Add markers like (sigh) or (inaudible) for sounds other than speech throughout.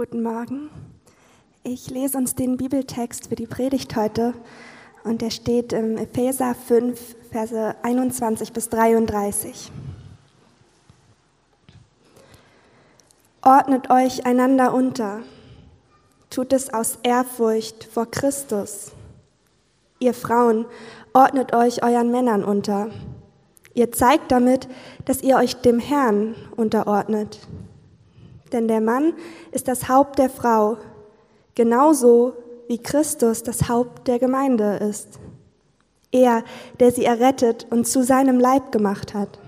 Guten Morgen. Ich lese uns den Bibeltext für die Predigt heute und der steht im Epheser 5, Verse 21 bis 33. Ordnet euch einander unter, tut es aus Ehrfurcht vor Christus. Ihr Frauen, ordnet euch euren Männern unter. Ihr zeigt damit, dass ihr euch dem Herrn unterordnet. Denn der Mann ist das Haupt der Frau, genauso wie Christus das Haupt der Gemeinde ist. Er, der sie errettet und zu seinem Leib gemacht hat.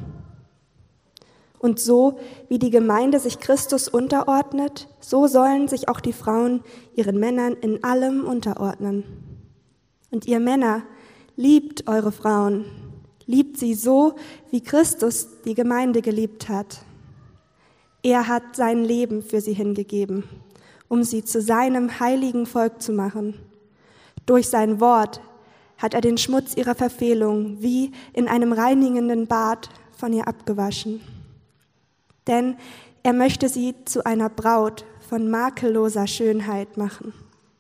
Und so wie die Gemeinde sich Christus unterordnet, so sollen sich auch die Frauen ihren Männern in allem unterordnen. Und ihr Männer, liebt eure Frauen, liebt sie so, wie Christus die Gemeinde geliebt hat er hat sein Leben für sie hingegeben, um sie zu seinem heiligen Volk zu machen. Durch sein Wort hat er den Schmutz ihrer Verfehlung wie in einem reinigenden Bad von ihr abgewaschen. Denn er möchte sie zu einer Braut von makelloser Schönheit machen,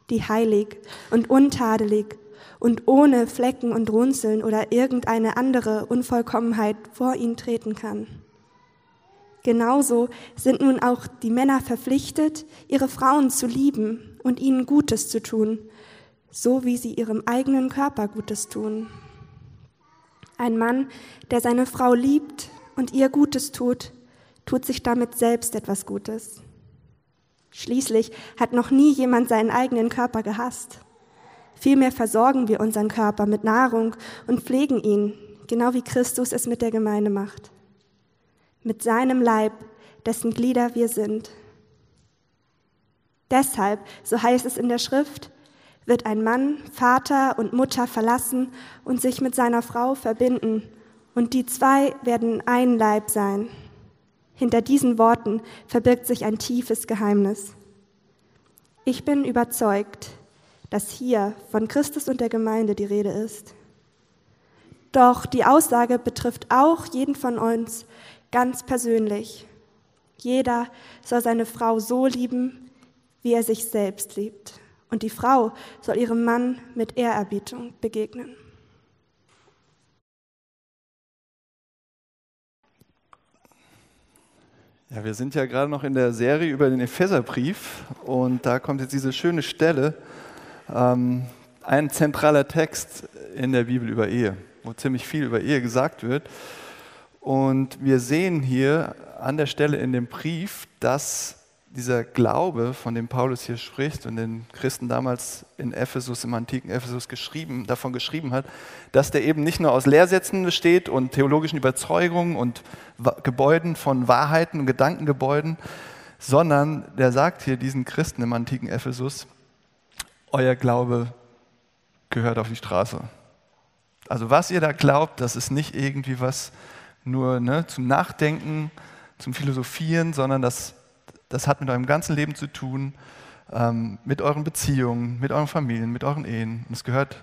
die heilig und untadelig und ohne Flecken und Runzeln oder irgendeine andere Unvollkommenheit vor ihn treten kann. Genauso sind nun auch die Männer verpflichtet, ihre Frauen zu lieben und ihnen Gutes zu tun, so wie sie ihrem eigenen Körper Gutes tun. Ein Mann, der seine Frau liebt und ihr Gutes tut, tut sich damit selbst etwas Gutes. Schließlich hat noch nie jemand seinen eigenen Körper gehasst. Vielmehr versorgen wir unseren Körper mit Nahrung und pflegen ihn, genau wie Christus es mit der Gemeinde macht mit seinem Leib, dessen Glieder wir sind. Deshalb, so heißt es in der Schrift, wird ein Mann Vater und Mutter verlassen und sich mit seiner Frau verbinden, und die zwei werden ein Leib sein. Hinter diesen Worten verbirgt sich ein tiefes Geheimnis. Ich bin überzeugt, dass hier von Christus und der Gemeinde die Rede ist. Doch die Aussage betrifft auch jeden von uns, ganz persönlich. Jeder soll seine Frau so lieben, wie er sich selbst liebt. Und die Frau soll ihrem Mann mit Ehrerbietung begegnen. Ja, wir sind ja gerade noch in der Serie über den Epheserbrief und da kommt jetzt diese schöne Stelle, ähm, ein zentraler Text in der Bibel über Ehe, wo ziemlich viel über Ehe gesagt wird. Und wir sehen hier an der Stelle in dem Brief, dass dieser Glaube, von dem Paulus hier spricht und den Christen damals in Ephesus, im antiken Ephesus geschrieben, davon geschrieben hat, dass der eben nicht nur aus Lehrsätzen besteht und theologischen Überzeugungen und Gebäuden von Wahrheiten und Gedankengebäuden, sondern der sagt hier diesen Christen im antiken Ephesus, euer Glaube gehört auf die Straße. Also was ihr da glaubt, das ist nicht irgendwie was, nur ne, zum Nachdenken, zum Philosophieren, sondern das, das hat mit eurem ganzen Leben zu tun, ähm, mit euren Beziehungen, mit euren Familien, mit euren Ehen. Und es gehört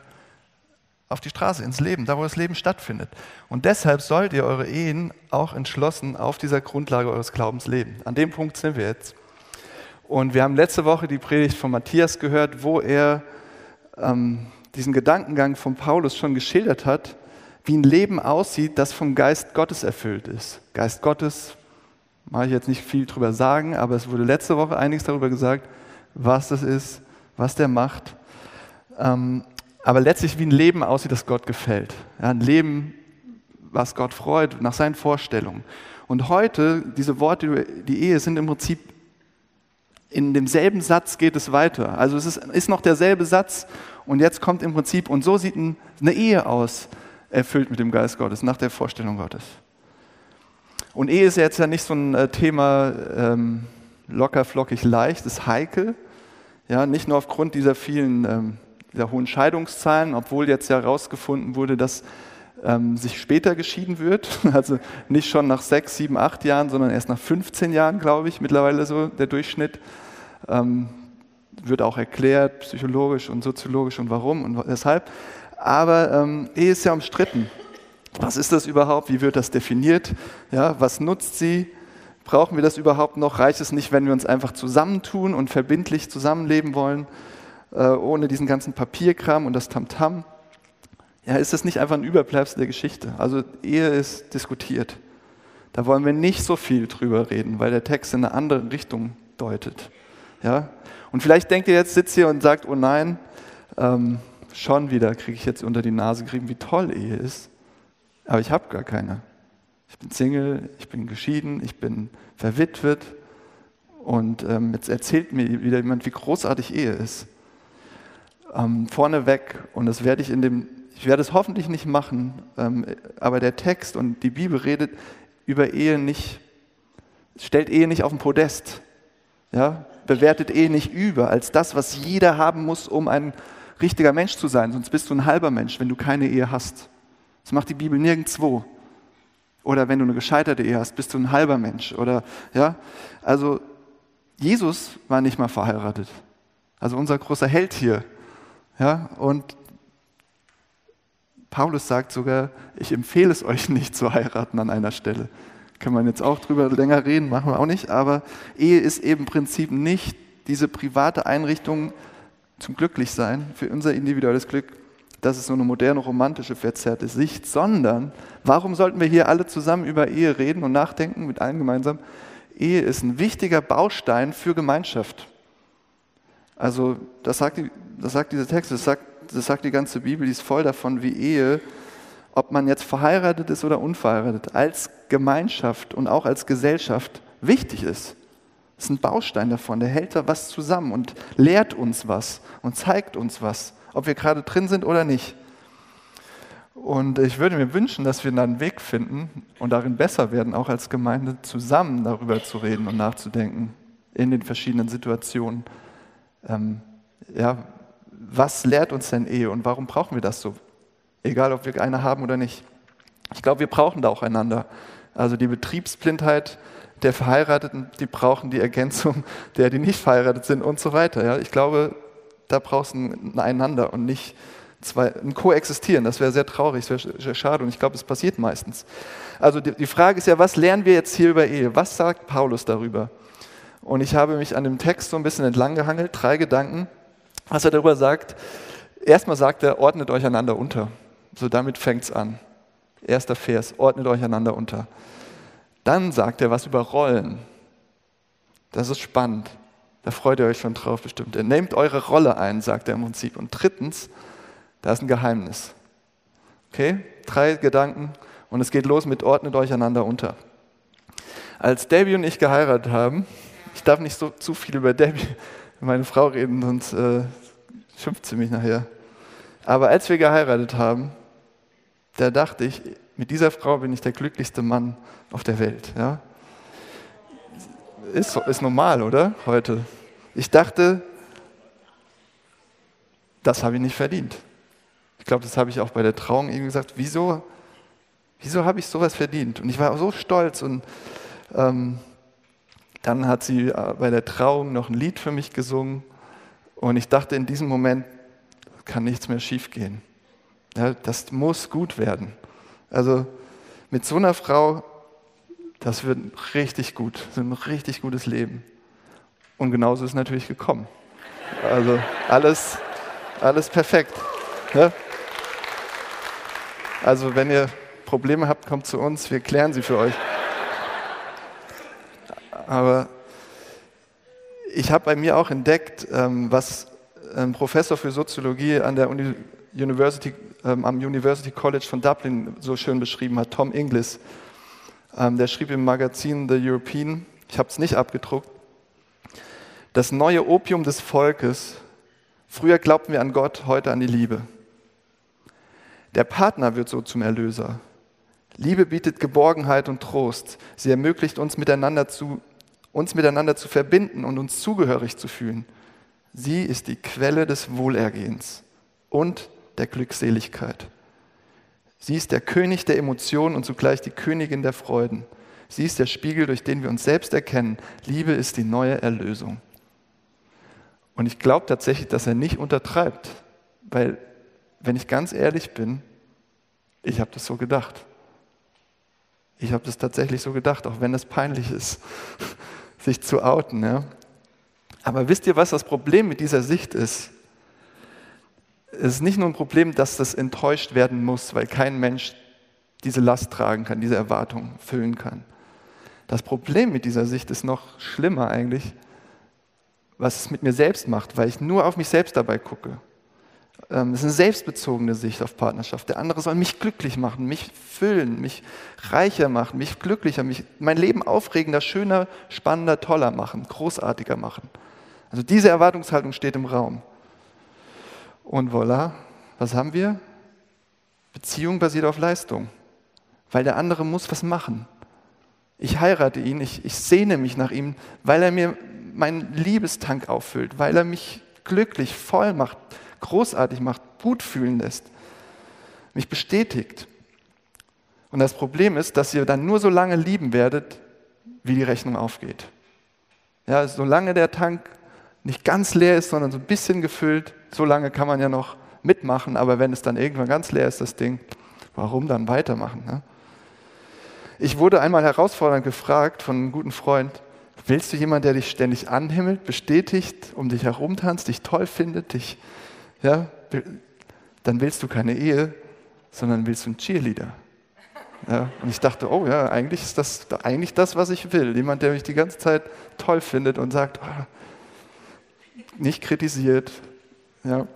auf die Straße, ins Leben, da wo das Leben stattfindet. Und deshalb sollt ihr eure Ehen auch entschlossen auf dieser Grundlage eures Glaubens leben. An dem Punkt sind wir jetzt. Und wir haben letzte Woche die Predigt von Matthias gehört, wo er ähm, diesen Gedankengang von Paulus schon geschildert hat, wie ein Leben aussieht, das vom Geist Gottes erfüllt ist. Geist Gottes, mache ich jetzt nicht viel drüber sagen, aber es wurde letzte Woche einiges darüber gesagt, was das ist, was der macht. Ähm, aber letztlich wie ein Leben aussieht, das Gott gefällt. Ja, ein Leben, was Gott freut, nach seinen Vorstellungen. Und heute, diese Worte, die Ehe sind im Prinzip in demselben Satz geht es weiter. Also es ist, ist noch derselbe Satz und jetzt kommt im Prinzip, und so sieht eine Ehe aus erfüllt mit dem Geist Gottes, nach der Vorstellung Gottes. Und Ehe ist jetzt ja nicht so ein äh, Thema ähm, locker, flockig, leicht, ist heikel. Ja, nicht nur aufgrund dieser vielen, ähm, dieser hohen Scheidungszahlen, obwohl jetzt ja herausgefunden wurde, dass ähm, sich später geschieden wird. (laughs) Also nicht schon nach sechs, sieben, acht Jahren, sondern erst nach 15 Jahren, glaube ich, mittlerweile so der Durchschnitt. Ähm, wird auch erklärt, psychologisch und soziologisch und warum und weshalb. Aber ähm, Ehe ist ja umstritten. Was ist das überhaupt? Wie wird das definiert? Ja, was nutzt sie? Brauchen wir das überhaupt noch? Reicht es nicht, wenn wir uns einfach zusammentun und verbindlich zusammenleben wollen, äh, ohne diesen ganzen Papierkram und das Tamtam? Ja, ist das nicht einfach ein Überbleibsel der Geschichte? Also Ehe ist diskutiert. Da wollen wir nicht so viel drüber reden, weil der Text in eine andere Richtung deutet. Ja? Und vielleicht denkt ihr jetzt, sitzt hier und sagt, oh nein, ähm, schon wieder kriege ich jetzt unter die Nase gerieben, wie toll Ehe ist. Aber ich habe gar keine. Ich bin Single, ich bin geschieden, ich bin verwitwet. Und ähm, jetzt erzählt mir wieder jemand, wie großartig Ehe ist. Ähm, vorneweg, und das werde ich in dem, ich werde es hoffentlich nicht machen, ähm, aber der Text und die Bibel redet über Ehe nicht, stellt Ehe nicht auf den Podest. Ja? Bewertet Ehe nicht über als das, was jeder haben muss, um ein richtiger Mensch zu sein. Sonst bist du ein halber Mensch, wenn du keine Ehe hast. Das macht die Bibel nirgendwo. Oder wenn du eine gescheiterte Ehe hast, bist du ein halber Mensch. Oder, ja? Also, Jesus war nicht mal verheiratet. Also unser großer Held hier. Ja? Und Paulus sagt sogar, ich empfehle es euch nicht zu heiraten an einer Stelle. Kann man jetzt auch drüber länger reden, machen wir auch nicht. Aber Ehe ist eben im Prinzip nicht diese private Einrichtung zum Glücklichsein, für unser individuelles Glück, das ist so eine moderne, romantische, verzerrte Sicht, sondern warum sollten wir hier alle zusammen über Ehe reden und nachdenken, mit allen gemeinsam? Ehe ist ein wichtiger Baustein für Gemeinschaft. Also das sagt, die, das sagt dieser Text, das sagt, das sagt die ganze Bibel, die ist voll davon, wie Ehe, ob man jetzt verheiratet ist oder unverheiratet, als Gemeinschaft und auch als Gesellschaft wichtig ist. Das ist ein Baustein davon, der hält da was zusammen und lehrt uns was und zeigt uns was ob wir gerade drin sind oder nicht. Und ich würde mir wünschen, dass wir einen Weg finden und darin besser werden, auch als Gemeinde zusammen darüber zu reden und nachzudenken in den verschiedenen Situationen. Ähm, ja, was lehrt uns denn Ehe und warum brauchen wir das so? Egal, ob wir eine haben oder nicht. Ich glaube, wir brauchen da auch einander. Also die Betriebsblindheit der Verheirateten, die brauchen die Ergänzung (laughs) der, die nicht verheiratet sind und so weiter. Ja, ich glaube, da brauchst du ein Einander und nicht zwei, ein Koexistieren. Das wäre sehr traurig, das wäre schade und ich glaube, es passiert meistens. Also die, die Frage ist ja, was lernen wir jetzt hier über Ehe? Was sagt Paulus darüber? Und ich habe mich an dem Text so ein bisschen entlang gehangelt, drei Gedanken, was er darüber sagt. Erstmal sagt er, ordnet euch einander unter. So damit fängt es an. Erster Vers, ordnet euch einander unter. Dann sagt er was über Rollen. Das ist spannend. Da freut ihr euch schon drauf bestimmt. Ihr nehmt eure Rolle ein, sagt er im Prinzip. Und drittens, da ist ein Geheimnis. Okay, drei Gedanken und es geht los mit ordnet euch einander unter. Als Debbie und ich geheiratet haben, ich darf nicht so zu viel über Debbie, meine Frau reden, sonst äh, schimpft sie mich nachher. Aber als wir geheiratet haben, da dachte ich, mit dieser Frau bin ich der glücklichste Mann auf der Welt. Ja? Ist, ist normal, oder? Heute. Ich dachte, das habe ich nicht verdient. Ich glaube, das habe ich auch bei der Trauung irgendwie gesagt. Wieso, wieso habe ich sowas verdient? Und ich war so stolz. Und ähm, dann hat sie äh, bei der Trauung noch ein Lied für mich gesungen. Und ich dachte in diesem Moment, kann nichts mehr schiefgehen. Ja, das muss gut werden. Also mit so einer Frau das wird richtig gut, so ein richtig gutes Leben. Und genauso ist es natürlich gekommen. Also alles, alles perfekt. Ne? Also wenn ihr Probleme habt, kommt zu uns, wir klären sie für euch. Aber ich habe bei mir auch entdeckt, ähm, was ein Professor für Soziologie an der University, ähm, am University College von Dublin so schön beschrieben hat, Tom Inglis. Ähm, der schrieb im Magazin The European, ich habe es nicht abgedruckt, das neue Opium des Volkes. Früher glaubten wir an Gott, heute an die Liebe. Der Partner wird so zum Erlöser. Liebe bietet Geborgenheit und Trost. Sie ermöglicht uns miteinander zu, uns miteinander zu verbinden und uns zugehörig zu fühlen. Sie ist die Quelle des Wohlergehens und der Glückseligkeit. Sie ist der König der Emotionen und zugleich die Königin der Freuden. Sie ist der Spiegel, durch den wir uns selbst erkennen. Liebe ist die neue Erlösung. Und ich glaube tatsächlich, dass er nicht untertreibt, weil, wenn ich ganz ehrlich bin, ich habe das so gedacht. Ich habe das tatsächlich so gedacht, auch wenn es peinlich ist, (laughs) sich zu outen. Ja? Aber wisst ihr, was das Problem mit dieser Sicht ist? Es ist nicht nur ein Problem, dass das enttäuscht werden muss, weil kein Mensch diese Last tragen kann, diese Erwartung füllen kann. Das Problem mit dieser Sicht ist noch schlimmer eigentlich, was es mit mir selbst macht, weil ich nur auf mich selbst dabei gucke. Ähm, es ist eine selbstbezogene Sicht auf Partnerschaft. Der andere soll mich glücklich machen, mich füllen, mich reicher machen, mich glücklicher, mich, mein Leben aufregender, schöner, spannender, toller machen, großartiger machen. Also diese Erwartungshaltung steht im Raum. Und voilà, was haben wir? Beziehung basiert auf Leistung, weil der andere muss was machen. Ich heirate ihn, ich, ich sehne mich nach ihm, weil er mir meinen Liebestank auffüllt, weil er mich glücklich, voll macht, großartig macht, gut fühlen lässt, mich bestätigt. Und das Problem ist, dass ihr dann nur so lange lieben werdet, wie die Rechnung aufgeht. Ja, solange der Tank nicht ganz leer ist, sondern so ein bisschen gefüllt, so lange kann man ja noch mitmachen, aber wenn es dann irgendwann ganz leer ist, das Ding, warum dann weitermachen? Ne? Ich wurde einmal herausfordernd gefragt von einem guten Freund, Willst du jemanden, der dich ständig anhimmelt, bestätigt, um dich herumtanzt, dich toll findet, dich, ja, dann willst du keine Ehe, sondern willst du einen Cheerleader. Ja, und ich dachte, oh ja, eigentlich ist das eigentlich das, was ich will. Jemand, der mich die ganze Zeit toll findet und sagt, oh, nicht kritisiert. Ja.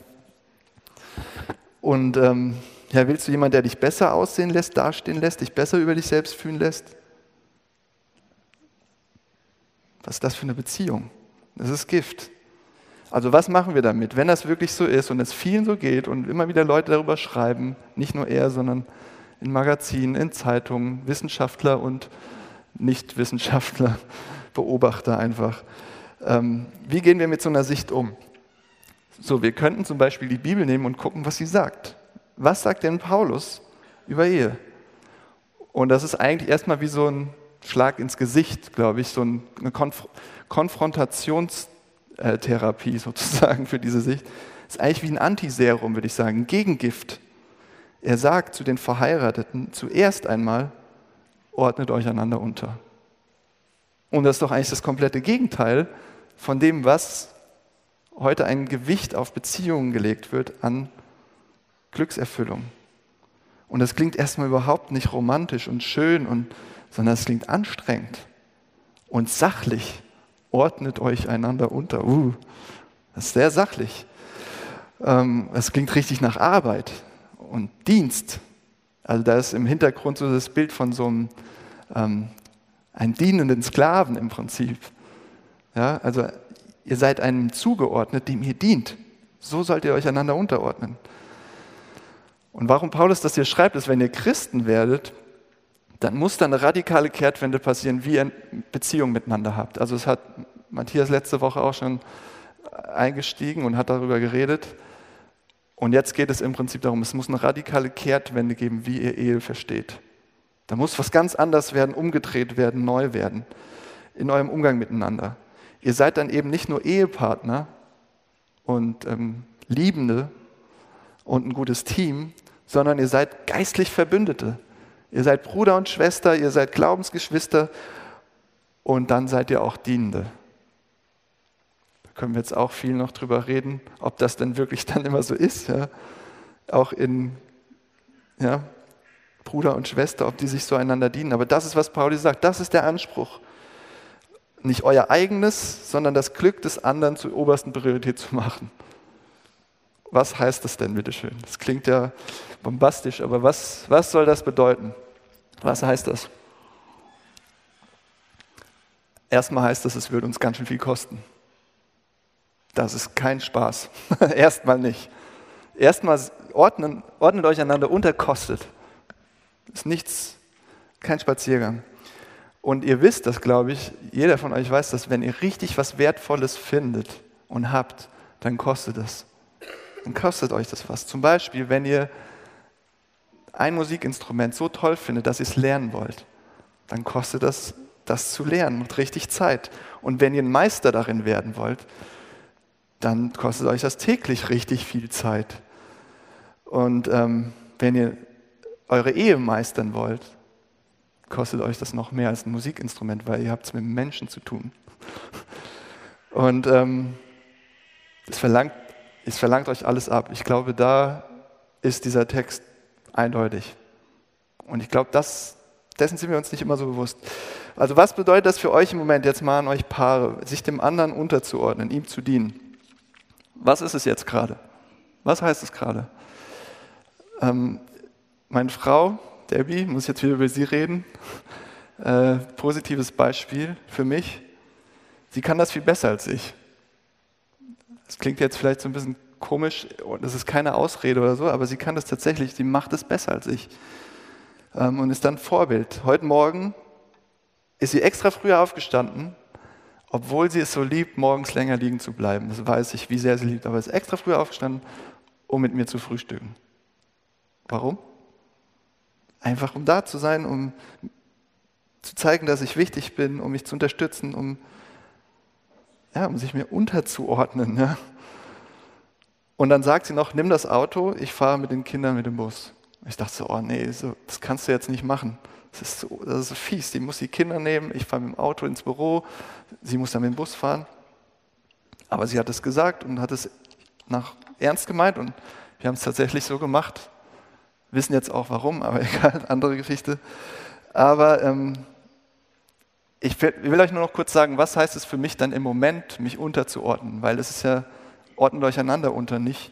Und ähm, ja, willst du jemanden, der dich besser aussehen lässt, dastehen lässt, dich besser über dich selbst fühlen lässt? Was ist das für eine Beziehung? Das ist Gift. Also was machen wir damit, wenn das wirklich so ist und es vielen so geht und immer wieder Leute darüber schreiben, nicht nur er, sondern in Magazinen, in Zeitungen, Wissenschaftler und Nichtwissenschaftler, (laughs) Beobachter einfach. Ähm, wie gehen wir mit so einer Sicht um? So, wir könnten zum Beispiel die Bibel nehmen und gucken, was sie sagt. Was sagt denn Paulus über Ehe? Und das ist eigentlich erstmal wie so ein Schlag ins Gesicht, glaube ich, so eine Konf Konfrontationstherapie (laughs) sozusagen für diese Sicht. Das ist eigentlich wie ein Antiserum, würde ich sagen, ein Gegengift. Er sagt zu den Verheirateten zuerst einmal, ordnet euch einander unter. Und das ist doch eigentlich das komplette Gegenteil von dem, was heute ein Gewicht auf Beziehungen gelegt wird an Glückserfüllung. Und das klingt erstmal überhaupt nicht romantisch und schön und sondern es klingt anstrengend und sachlich. Ordnet euch einander unter. Uh, das ist sehr sachlich. Ähm, klingt richtig nach Arbeit und Dienst. Also da ist im Hintergrund so das Bild von so einem, ähm, einem dienenden Sklaven im Prinzip. Ja, also ihr seid einem zugeordnet, dem ihr dient. So sollt ihr euch einander unterordnen. Und warum Paulus das hier schreibt, ist, wenn ihr Christen werdet, dann muss da eine radikale Kehrtwende passieren, wie ihr Beziehung miteinander habt. Also es hat Matthias letzte Woche auch schon eingestiegen und hat darüber geredet. Und jetzt geht es im Prinzip darum, es muss eine radikale Kehrtwende geben, wie ihr Ehe versteht. Da muss was ganz anders werden, umgedreht werden, neu werden in eurem Umgang miteinander. Ihr seid dann eben nicht nur Ehepartner und ähm, Liebende und ein gutes Team, sondern ihr seid geistlich Verbündete. Ihr seid Bruder und Schwester, ihr seid Glaubensgeschwister und dann seid ihr auch Dienende. Da können wir jetzt auch viel noch drüber reden, ob das denn wirklich dann immer so ist. Ja? Auch in ja, Bruder und Schwester, ob die sich so einander dienen. Aber das ist, was Paulus sagt, das ist der Anspruch. Nicht euer eigenes, sondern das Glück des anderen zur obersten Priorität zu machen. Was heißt das denn, bitteschön? Das klingt ja bombastisch, aber was, was soll das bedeuten? Was heißt das? Erstmal heißt das, es wird uns ganz schön viel kosten. Das ist kein Spaß. (laughs) Erstmal nicht. Erstmal ordnet euch einander unter, kostet. Ist nichts, kein Spaziergang. Und ihr wisst das, glaube ich, jeder von euch weiß das, wenn ihr richtig was Wertvolles findet und habt, dann kostet es. Dann kostet euch das was. Zum Beispiel, wenn ihr ein Musikinstrument so toll findet, dass ihr es lernen wollt, dann kostet das, das zu lernen und richtig Zeit. Und wenn ihr ein Meister darin werden wollt, dann kostet euch das täglich richtig viel Zeit. Und ähm, wenn ihr eure Ehe meistern wollt, kostet euch das noch mehr als ein Musikinstrument, weil ihr habt es mit Menschen zu tun. Und ähm, es, verlangt, es verlangt euch alles ab. Ich glaube, da ist dieser Text eindeutig. Und ich glaube, das, dessen sind wir uns nicht immer so bewusst. Also was bedeutet das für euch im Moment, jetzt mal an euch Paare, sich dem anderen unterzuordnen, ihm zu dienen? Was ist es jetzt gerade? Was heißt es gerade? Ähm, meine Frau, Debbie, muss jetzt wieder über sie reden, äh, positives Beispiel für mich. Sie kann das viel besser als ich. Das klingt jetzt vielleicht so ein bisschen komisch und das ist keine Ausrede oder so, aber sie kann das tatsächlich, sie macht es besser als ich ähm, und ist dann Vorbild. Heute Morgen ist sie extra früher aufgestanden, obwohl sie es so liebt, morgens länger liegen zu bleiben. Das weiß ich, wie sehr sie liebt, aber ist extra früher aufgestanden, um mit mir zu frühstücken. Warum? Einfach um da zu sein, um zu zeigen, dass ich wichtig bin, um mich zu unterstützen, um, ja, um sich mir unterzuordnen. Ja. Und dann sagt sie noch, nimm das Auto, ich fahre mit den Kindern mit dem Bus. Ich dachte so, oh nee, so, das kannst du jetzt nicht machen. Das ist, so, das ist so fies. Die muss die Kinder nehmen, ich fahre mit dem Auto ins Büro, sie muss dann mit dem Bus fahren. Aber sie hat es gesagt und hat es nach ernst gemeint und wir haben es tatsächlich so gemacht. Wissen jetzt auch warum, aber (laughs) egal, andere Geschichte. Aber ähm, ich will, will, euch nur noch kurz sagen, was heißt es für mich dann im Moment, mich unterzuordnen? Weil es ist ja, ordnet euch einander unter, nicht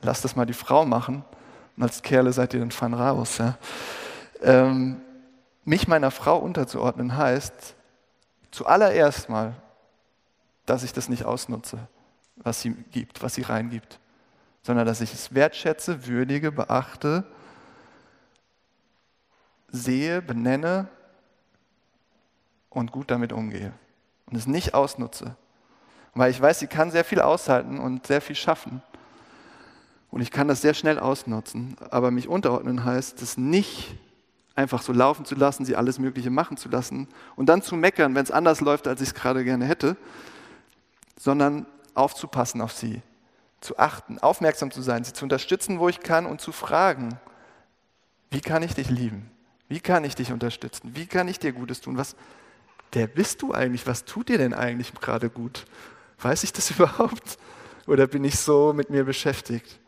lasst das mal die Frau machen und als Kerle seid ihr dann fein raus. Ja? Ähm, mich meiner Frau unterzuordnen heißt zuallererst mal, dass ich das nicht ausnutze, was sie gibt, was sie reingibt, sondern dass ich es wertschätze, würdige, beachte, sehe, benenne und gut damit umgehe und es nicht ausnutze. Weil ich weiß, sie kann sehr viel aushalten und sehr viel schaffen. Und ich kann das sehr schnell ausnutzen. Aber mich unterordnen heißt, es nicht einfach so laufen zu lassen, sie alles Mögliche machen zu lassen und dann zu meckern, wenn es anders läuft, als ich es gerade gerne hätte, sondern aufzupassen auf sie, zu achten, aufmerksam zu sein, sie zu unterstützen, wo ich kann und zu fragen, wie kann ich dich lieben? Wie kann ich dich unterstützen? Wie kann ich dir Gutes tun? Was, wer bist du eigentlich? Was tut dir denn eigentlich gerade gut? Weiß ich das (laughs) überhaupt? Oder bin ich so mit mir beschäftigt,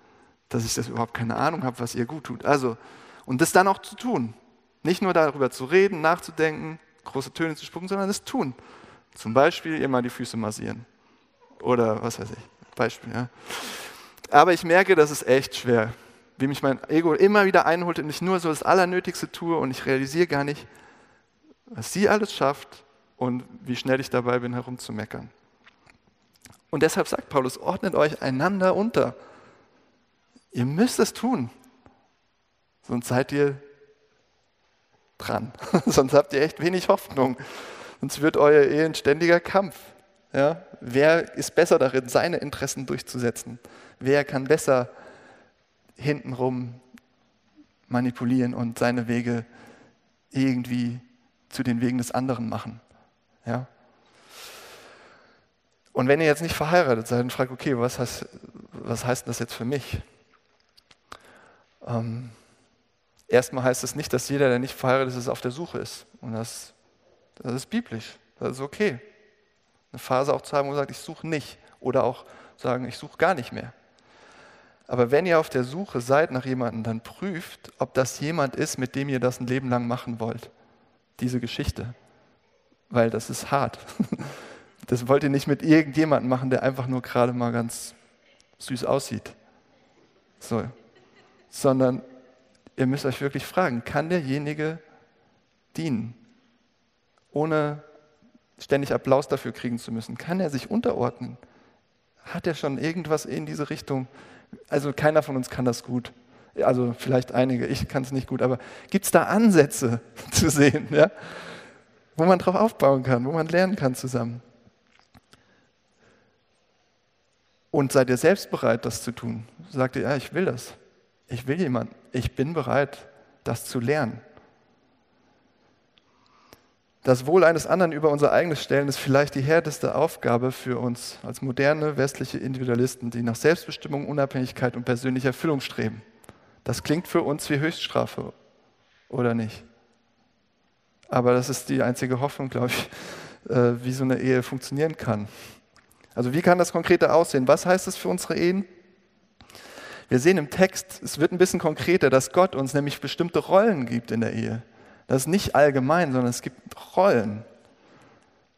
dass ich das überhaupt keine Ahnung habe, was ihr gut tut? Also, und das dann auch zu tun. Nicht nur darüber zu reden, nachzudenken, große Töne zu spucken, sondern es tun. Zum Beispiel ihr mal die Füße massieren. Oder was weiß ich. Beispiel, ja. Aber ich merke, das ist echt schwer. Wie mich mein Ego immer wieder einholt und ich nur so das Allernötigste tue und ich realisiere gar nicht, was sie alles schafft und wie schnell ich dabei bin, herumzumeckern. Und deshalb sagt Paulus, ordnet euch einander unter. Ihr müsst es tun. Sonst seid ihr dran. (laughs) Sonst habt ihr echt wenig Hoffnung. Sonst wird euer Ehe ein ständiger Kampf. Ja? Wer ist besser darin, seine Interessen durchzusetzen? Wer kann besser hintenrum manipulieren und seine Wege irgendwie zu den Wegen des anderen machen? Ja? Und wenn ihr jetzt nicht verheiratet seid und fragt, okay, was heißt, was heißt das jetzt für mich? Ähm, Erstmal heißt es nicht, dass jeder, der nicht verheiratet ist, auf der Suche ist. Und das, das ist biblisch. Das ist okay. Eine Phase auch zu haben, wo man sagt, ich suche nicht. Oder auch sagen, ich suche gar nicht mehr. Aber wenn ihr auf der Suche seid nach jemandem, dann prüft, ob das jemand ist, mit dem ihr das ein Leben lang machen wollt. Diese Geschichte. Weil das ist hart. (laughs) Das wollt ihr nicht mit irgendjemandem machen, der einfach nur gerade mal ganz süß aussieht. So. Sondern ihr müsst euch wirklich fragen, kann derjenige dienen, ohne ständig Applaus dafür kriegen zu müssen? Kann er sich unterordnen? Hat er schon irgendwas in diese Richtung? Also keiner von uns kann das gut. Also vielleicht einige, ich kann es nicht gut, aber gibt es da Ansätze (laughs) zu sehen, ja? wo man drauf aufbauen kann, wo man lernen kann zusammen? Und seid ihr selbst bereit, das zu tun? Sagt ihr, ja, ich will das. Ich will jemanden. Ich bin bereit, das zu lernen. Das Wohl eines anderen über unser eigenes stellen ist vielleicht die härteste Aufgabe für uns als moderne westliche Individualisten, die nach Selbstbestimmung, Unabhängigkeit und persönlicher Erfüllung streben. Das klingt für uns wie Höchststrafe, oder nicht? Aber das ist die einzige Hoffnung, glaube ich, (laughs) äh, wie so eine Ehe funktionieren kann. Also wie kann das konkreter aussehen? Was heißt das für unsere Ehen? Wir sehen im Text, es wird ein bisschen konkreter, dass Gott uns nämlich bestimmte Rollen gibt in der Ehe. Das ist nicht allgemein, sondern es gibt Rollen.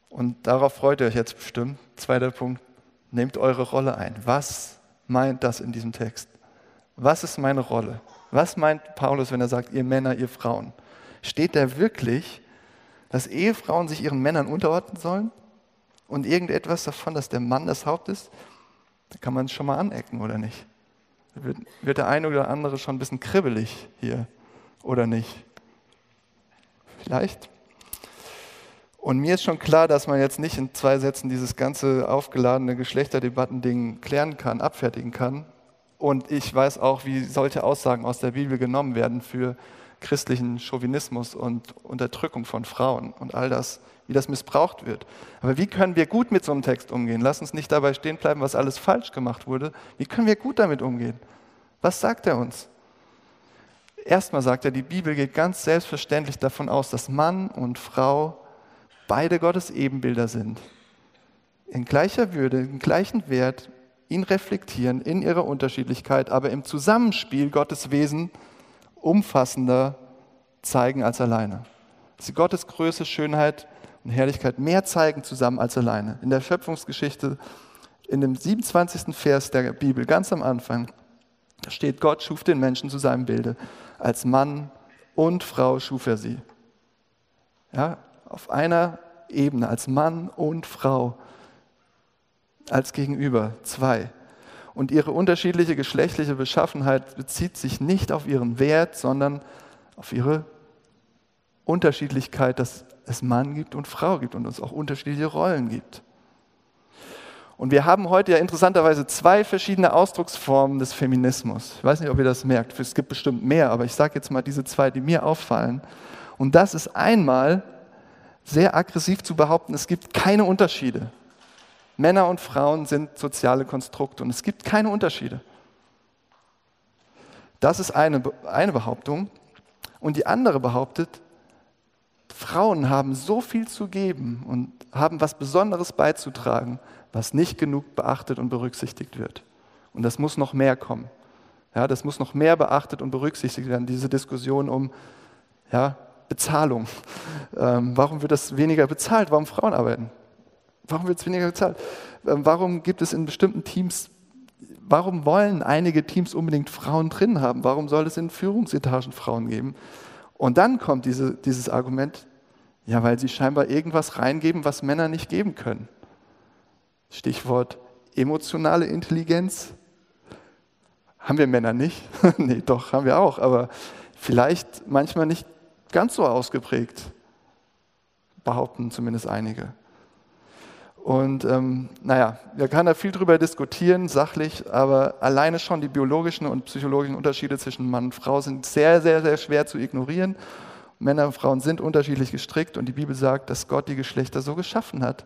Und darauf freut ihr euch jetzt bestimmt. Zweiter Punkt, nehmt eure Rolle ein. Was meint das in diesem Text? Was ist meine Rolle? Was meint Paulus, wenn er sagt, ihr Männer, ihr Frauen? Steht da wirklich, dass Ehefrauen sich ihren Männern unterordnen sollen? Und irgendetwas davon, dass der Mann das Haupt ist? Da kann man es schon mal anecken, oder nicht? Wird, wird der eine oder andere schon ein bisschen kribbelig hier, oder nicht? Vielleicht? Und mir ist schon klar, dass man jetzt nicht in zwei Sätzen dieses ganze aufgeladene Geschlechterdebatten-Ding klären kann, abfertigen kann. Und ich weiß auch, wie solche Aussagen aus der Bibel genommen werden für christlichen Chauvinismus und Unterdrückung von Frauen und all das, wie das missbraucht wird. Aber wie können wir gut mit so einem Text umgehen? Lass uns nicht dabei stehen bleiben, was alles falsch gemacht wurde. Wie können wir gut damit umgehen? Was sagt er uns? Erstmal sagt er, die Bibel geht ganz selbstverständlich davon aus, dass Mann und Frau beide Gottes Ebenbilder sind. In gleicher Würde, im gleichen Wert, ihn reflektieren in ihrer Unterschiedlichkeit, aber im Zusammenspiel Gottes Wesen umfassender zeigen als alleine. Dass sie Gottes Größe, Schönheit und Herrlichkeit mehr zeigen zusammen als alleine. In der Schöpfungsgeschichte, in dem 27. Vers der Bibel, ganz am Anfang, da steht, Gott schuf den Menschen zu seinem Bilde. Als Mann und Frau schuf er sie. Ja, auf einer Ebene, als Mann und Frau, als Gegenüber, zwei. Und ihre unterschiedliche geschlechtliche Beschaffenheit bezieht sich nicht auf ihren Wert, sondern auf ihre Unterschiedlichkeit, dass es Mann gibt und Frau gibt und uns auch unterschiedliche Rollen gibt. Und wir haben heute ja interessanterweise zwei verschiedene Ausdrucksformen des Feminismus. Ich weiß nicht, ob ihr das merkt, es gibt bestimmt mehr, aber ich sage jetzt mal diese zwei, die mir auffallen. Und das ist einmal sehr aggressiv zu behaupten, es gibt keine Unterschiede. Männer und Frauen sind soziale Konstrukte und es gibt keine Unterschiede. Das ist eine, eine Behauptung. Und die andere behauptet, Frauen haben so viel zu geben und haben was Besonderes beizutragen, was nicht genug beachtet und berücksichtigt wird. Und das muss noch mehr kommen. Ja, das muss noch mehr beachtet und berücksichtigt werden, diese Diskussion um ja, Bezahlung. (laughs) Ähm, warum wird das weniger bezahlt? Warum Frauen arbeiten? Warum wird es weniger bezahlt? Ähm, warum gibt es in bestimmten Teams, warum wollen einige Teams unbedingt Frauen drin haben? Warum soll es in Führungsetagen Frauen geben? Und dann kommt diese, dieses Argument, ja, weil sie scheinbar irgendwas reingeben, was Männer nicht geben können. Stichwort emotionale Intelligenz. Haben wir Männer nicht? (laughs) nee, doch, haben wir auch, aber vielleicht manchmal nicht ganz so ausgeprägt, behaupten zumindest einige. Und ähm, naja, wir können da viel drüber diskutieren, sachlich, aber alleine schon die biologischen und psychologischen Unterschiede zwischen Mann und Frau sind sehr, sehr, sehr schwer zu ignorieren. Männer und Frauen sind unterschiedlich gestrickt und die Bibel sagt, dass Gott die Geschlechter so geschaffen hat,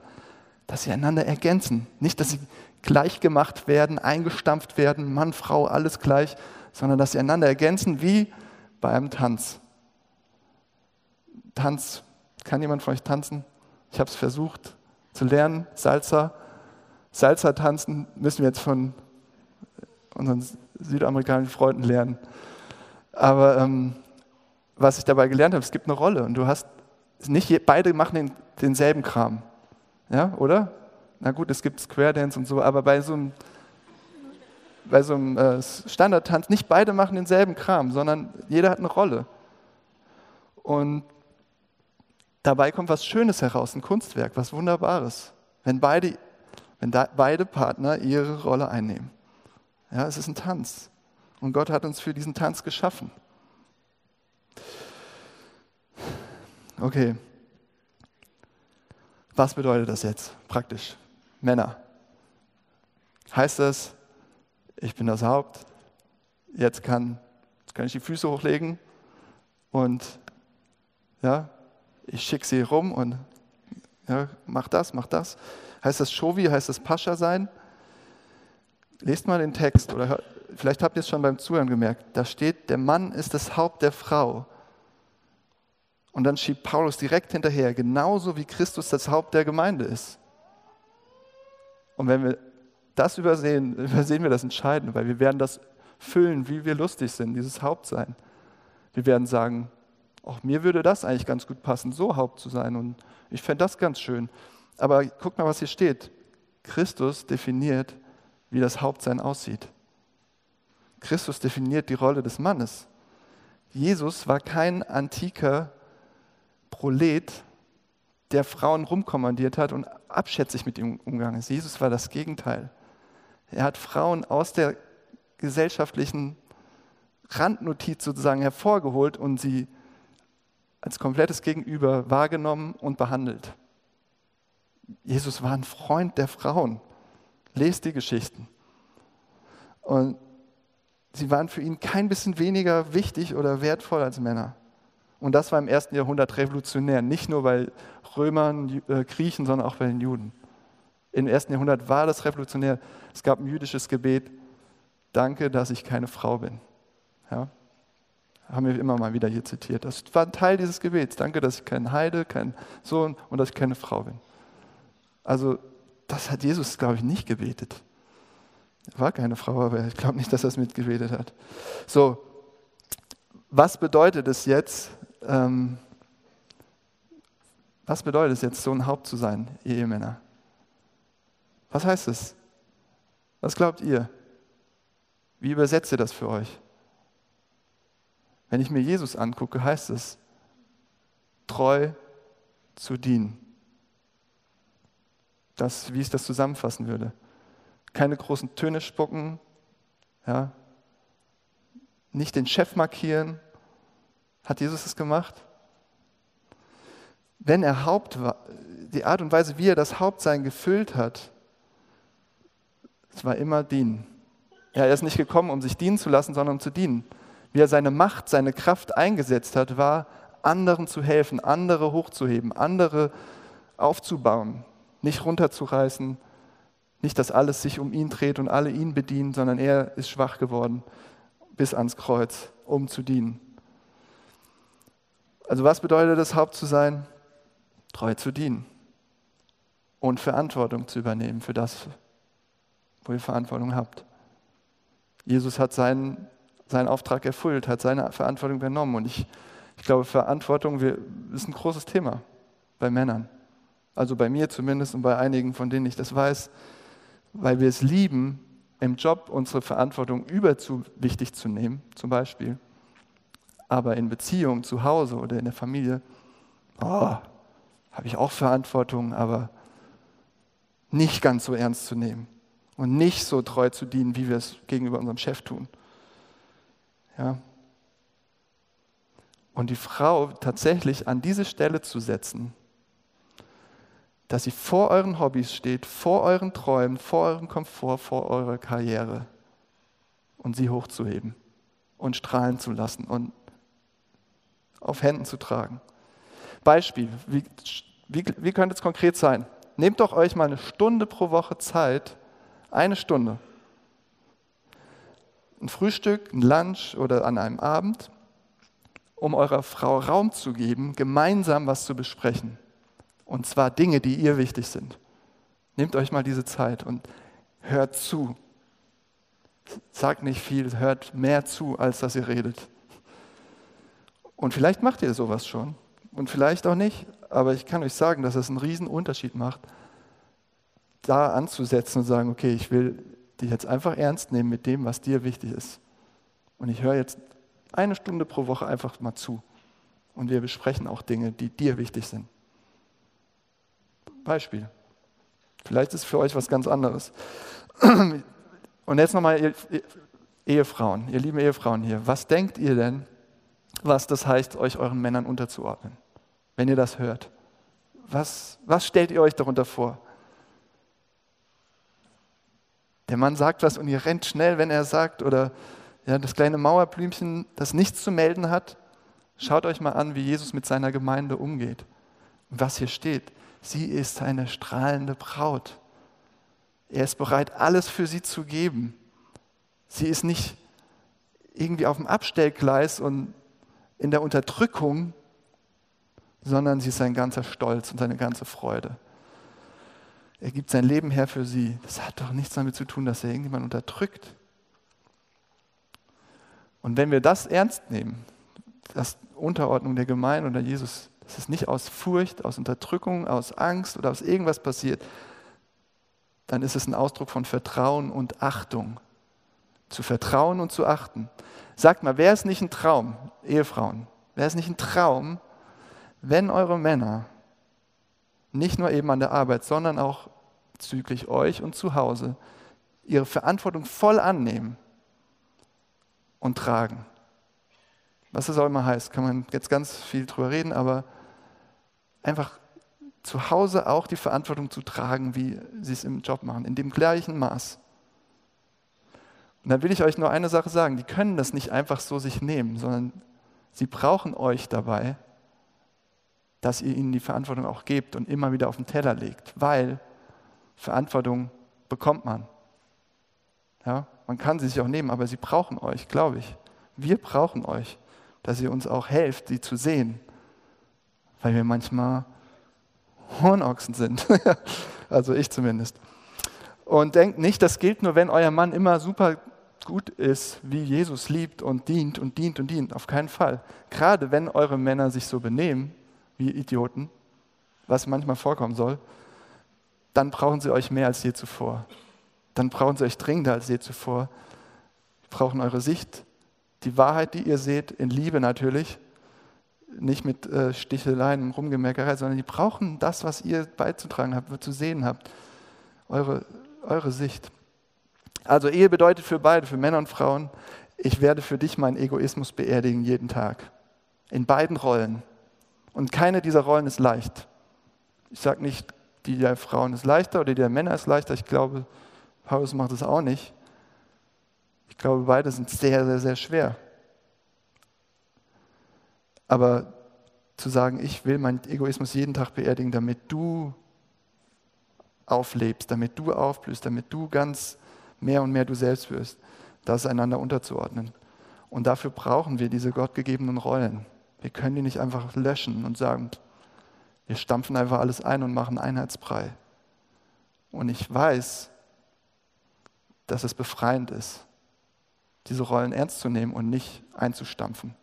dass sie einander ergänzen. Nicht, dass sie gleich gemacht werden, eingestampft werden, Mann, Frau, alles gleich, sondern dass sie einander ergänzen wie bei einem Tanz. Tanz, kann jemand von euch tanzen? Ich habe es versucht zu lernen, Salsa. Salsa tanzen müssen wir jetzt von unseren südamerikanischen Freunden lernen. Aber ähm, was ich dabei gelernt habe, es gibt eine Rolle und du hast nicht beide machen den, denselben Kram. Ja, oder? Na gut, es gibt Square Dance und so, aber bei so einem, bei so einem äh, Standardtanz, nicht beide machen denselben Kram, sondern jeder hat eine Rolle. Und dabei kommt was Schönes heraus, ein Kunstwerk, was Wunderbares, wenn beide, wenn da, beide Partner ihre Rolle einnehmen. Ja, es ist ein Tanz. Und Gott hat uns für diesen Tanz geschaffen. Okay, was bedeutet das jetzt praktisch? Männer. Heißt das, ich bin das Haupt, jetzt kann, jetzt kann ich die Füße hochlegen und ja, ich schicke sie rum und ja, mach das, mach das. Heißt das Shovi, heißt das Pascha sein? Lest mal den Text oder vielleicht habt ihr es schon beim Zuhören gemerkt. Da steht, der Mann ist das Haupt der Frau. Und dann schiebt Paulus direkt hinterher, genauso wie Christus das Haupt der Gemeinde ist. Und wenn wir das übersehen, (laughs) übersehen wir das Entscheidende, weil wir werden das füllen, wie wir lustig sind, dieses Haupt sein. Wir werden sagen, auch mir würde das eigentlich ganz gut passen, so Haupt zu sein. Und ich fände das ganz schön. Aber guck mal, was hier steht. Christus definiert, wie das Hauptsein aussieht. Christus definiert die Rolle des Mannes. Jesus war kein antiker Prolet, der Frauen rumkommandiert hat und abschätzig mit ihm umgegangen ist. Jesus war das Gegenteil. Er hat Frauen aus der gesellschaftlichen Randnotiz sozusagen hervorgeholt und sie als komplettes Gegenüber wahrgenommen und behandelt. Jesus war ein Freund der Frauen. Lest die Geschichten. Und sie waren für ihn kein bisschen weniger wichtig oder wertvoll als Männer. Und das war im ersten Jahrhundert revolutionär, nicht nur bei Römern, äh, Griechen, sondern auch bei den Juden. Im ersten Jahrhundert war das revolutionär. Es gab ein jüdisches Gebet, danke, dass ich keine Frau bin. Ja? Haben wir immer mal wieder hier zitiert. Das war ein Teil dieses Gebets. Danke, dass ich kein Heide, kein Sohn und dass ich keine Frau bin. Also, das hat Jesus, glaube ich, nicht gebetet. Er war keine Frau, aber ich glaube nicht, dass er es mitgebetet hat. So, was bedeutet es jetzt, ähm, was bedeutet es jetzt, so ein Haupt zu sein, Ehemänner? Was heißt es? Was glaubt ihr? Wie übersetzt ihr das für euch? Wenn ich mir Jesus angucke, heißt es, treu zu dienen. Das, wie ich das zusammenfassen würde. Keine großen Töne spucken, ja. nicht den Chef markieren. Hat Jesus es gemacht? Wenn er Haupt war, die Art und Weise, wie er das Hauptsein gefüllt hat, es war immer dienen. Ja, er ist nicht gekommen, um sich dienen zu lassen, sondern um zu dienen. Wie er seine Macht, seine Kraft eingesetzt hat, war, anderen zu helfen, andere hochzuheben, andere aufzubauen, nicht runterzureißen, nicht, dass alles sich um ihn dreht und alle ihn bedienen, sondern er ist schwach geworden bis ans Kreuz, um zu dienen. Also was bedeutet es, Haupt zu sein? Treu zu dienen und Verantwortung zu übernehmen für das, wo ihr Verantwortung habt. Jesus hat seinen, seinen Auftrag erfüllt, hat seine Verantwortung übernommen. Und ich, ich glaube, Verantwortung ist ein großes Thema bei Männern. Also bei mir zumindest und bei einigen, von denen ich das weiß, weil wir es lieben, im Job unsere Verantwortung überzu wichtig zu nehmen, zum Beispiel. Aber in Beziehung, zu Hause oder in der Familie, oh, habe ich auch Verantwortung, aber nicht ganz so ernst zu nehmen und nicht so treu zu dienen, wie wir es gegenüber unserem Chef tun. Ja. Und die Frau tatsächlich an diese Stelle zu setzen, dass sie vor euren Hobbys steht, vor euren Träumen, vor eurem Komfort, vor eurer Karriere und sie hochzuheben und strahlen zu lassen und auf Händen zu tragen. Beispiel, wie, wie, wie könnte es konkret sein? Nehmt doch euch mal eine Stunde pro Woche Zeit, eine Stunde. Ein Frühstück, ein Lunch oder an einem Abend, um eurer Frau Raum zu geben, gemeinsam was zu besprechen. Und zwar Dinge, die ihr wichtig sind. Nehmt euch mal diese Zeit und hört zu. Sagt nicht viel, hört mehr zu, als dass ihr redet. Und vielleicht macht ihr sowas schon und vielleicht auch nicht, aber ich kann euch sagen, dass es einen riesen Unterschied macht, da anzusetzen und sagen, okay, ich will dich jetzt einfach ernst nehmen mit dem, was dir wichtig ist. Und ich höre jetzt eine Stunde pro Woche einfach mal zu. Und wir besprechen auch Dinge, die dir wichtig sind. Beispiel. Vielleicht ist für euch was ganz anderes. Und jetzt nochmal, Ehefrauen, ihr lieben Ehefrauen hier, was denkt ihr denn, was das heißt, euch euren Männern unterzuordnen? Wenn ihr das hört. Was, was stellt ihr euch darunter vor? Der Mann sagt was und ihr rennt schnell, wenn er sagt, oder ja, das kleine Mauerblümchen, das nichts zu melden hat. Schaut euch mal an, wie Jesus mit seiner Gemeinde umgeht. Und was hier steht, sie ist eine strahlende Braut. Er ist bereit, alles für sie zu geben. Sie ist nicht irgendwie auf dem Abstellgleis und in der Unterdrückung, sondern sie ist sein ganzer Stolz und seine ganze Freude. Er gibt sein Leben her für sie. Das hat doch nichts damit zu tun, dass er irgendjemand unterdrückt. Und wenn wir das ernst nehmen, dass Unterordnung der Gemeinde unter Jesus, dass es nicht aus Furcht, aus Unterdrückung, aus Angst oder aus irgendwas passiert, dann ist es ein Ausdruck von Vertrauen und Achtung. Zu vertrauen und zu achten. Sagt mal, wäre es nicht ein Traum, Ehefrauen, wäre es nicht ein Traum, wenn eure Männer nicht nur eben an der Arbeit, sondern auch züglich euch und zu Hause ihre Verantwortung voll annehmen und tragen. Was das auch immer heißt, kann man jetzt ganz viel drüber reden, aber einfach zu Hause auch die Verantwortung zu tragen, wie sie es im Job machen, in dem gleichen Maß. Und dann will ich euch nur eine Sache sagen, die können das nicht einfach so sich nehmen, sondern sie brauchen euch dabei, dass ihr ihnen die Verantwortung auch gebt und immer wieder auf den Teller legt, weil Verantwortung bekommt man. Ja, man kann sie sich auch nehmen, aber sie brauchen euch, glaube ich. Wir brauchen euch, dass ihr uns auch helft, sie zu sehen, weil wir manchmal Hornochsen sind. (laughs) also ich zumindest. Und denkt nicht, das gilt nur, wenn euer Mann immer super gut ist, wie Jesus liebt und dient und dient und dient. Auf keinen Fall. Gerade wenn eure Männer sich so benehmen wie Idioten, was manchmal vorkommen soll, dann brauchen sie euch mehr als je zuvor. Dann brauchen sie euch dringender als je zuvor. Sie brauchen eure Sicht, die Wahrheit, die ihr seht, in Liebe natürlich, nicht mit äh, Sticheleien und Rumgemeckerei, sondern die brauchen das, was ihr beizutragen habt, zu sehen habt, eure, eure Sicht. Also Ehe bedeutet für beide, für Männer und Frauen, ich werde für dich meinen Egoismus beerdigen jeden Tag. In beiden Rollen. Und keine dieser Rollen ist leicht. Ich sage nicht, die der Frauen ist leichter oder die der Männer ist leichter. Ich glaube, Paulus macht es auch nicht. Ich glaube, beide sind sehr, sehr, sehr schwer. Aber zu sagen, ich will meinen Egoismus jeden Tag beerdigen, damit du auflebst, damit du aufblühst, damit du ganz mehr und mehr du selbst wirst, das einander unterzuordnen. Und dafür brauchen wir diese gottgegebenen Rollen. Wir können die nicht einfach löschen und sagen, wir stampfen einfach alles ein und machen Einheitsbrei. Und ich weiß, dass es befreiend ist, diese Rollen ernst zu nehmen und nicht einzustampfen.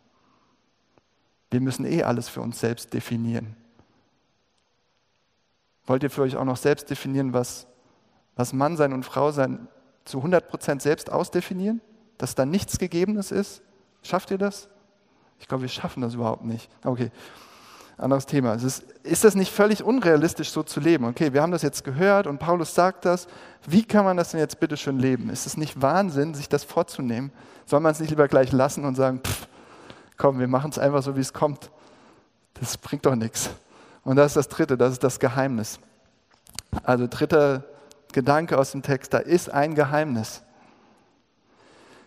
Wir müssen eh alles für uns selbst definieren. Wollt ihr für euch auch noch selbst definieren, was, was Mann sein und Frau sein zu 100% selbst ausdefinieren? Dass da nichts Gegebenes ist? Schafft ihr das? Ich glaube, wir schaffen das überhaupt nicht. Okay, anderes Thema. Ist, ist das nicht völlig unrealistisch, so zu leben? Okay, wir haben das jetzt gehört und Paulus sagt das. Wie kann man das denn jetzt bitte schön leben? Ist es nicht Wahnsinn, sich das vorzunehmen? Soll man es nicht lieber gleich lassen und sagen, pff, komm, wir machen es einfach so, wie es kommt? Das bringt doch nichts. Und das ist das Dritte, das ist das Geheimnis. Also dritter Gedanke aus dem Text, da ist ein Geheimnis.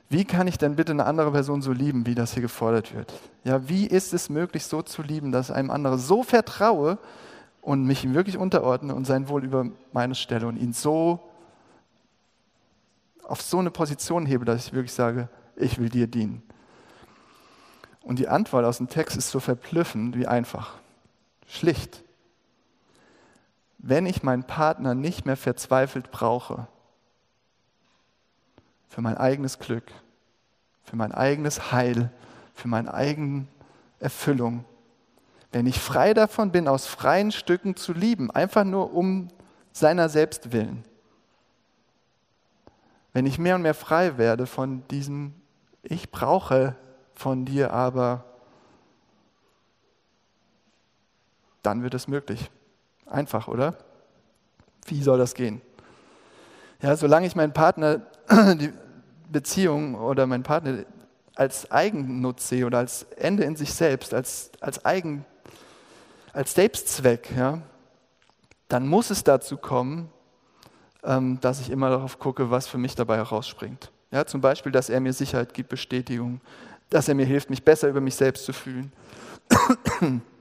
Wie kann ich denn bitte eine andere Person so lieben, wie das hier gefordert wird? Ja, wie ist es möglich, so zu lieben, dass ich einem anderen so vertraue und mich ihm wirklich unterordne und sein Wohl über meine stelle und ihn so auf so eine Position hebe, dass ich wirklich sage, ich will dir dienen. Und die Antwort aus dem Text ist so verblüffend wie einfach. Schlicht wenn ich meinen Partner nicht mehr verzweifelt brauche, für mein eigenes Glück, für mein eigenes Heil, für meine eigene Erfüllung, wenn ich frei davon bin, aus freien Stücken zu lieben, einfach nur um seiner selbst willen, wenn ich mehr und mehr frei werde von diesem, ich brauche von dir aber, dann wird es möglich. Einfach, oder? Wie soll das gehen? Ja, solange ich meinen Partner, (clears throat) die Beziehung oder meinen Partner als Eigennutz sehe oder als Ende in sich selbst, als, als Eigen, als Selbstzweck, ja, dann muss es dazu kommen, ähm, dass ich immer darauf gucke, was für mich dabei herausspringt. Ja, zum Beispiel, dass er mir Sicherheit gibt, Bestätigung, dass er mir hilft, mich besser über mich selbst zu fühlen. (clears throat)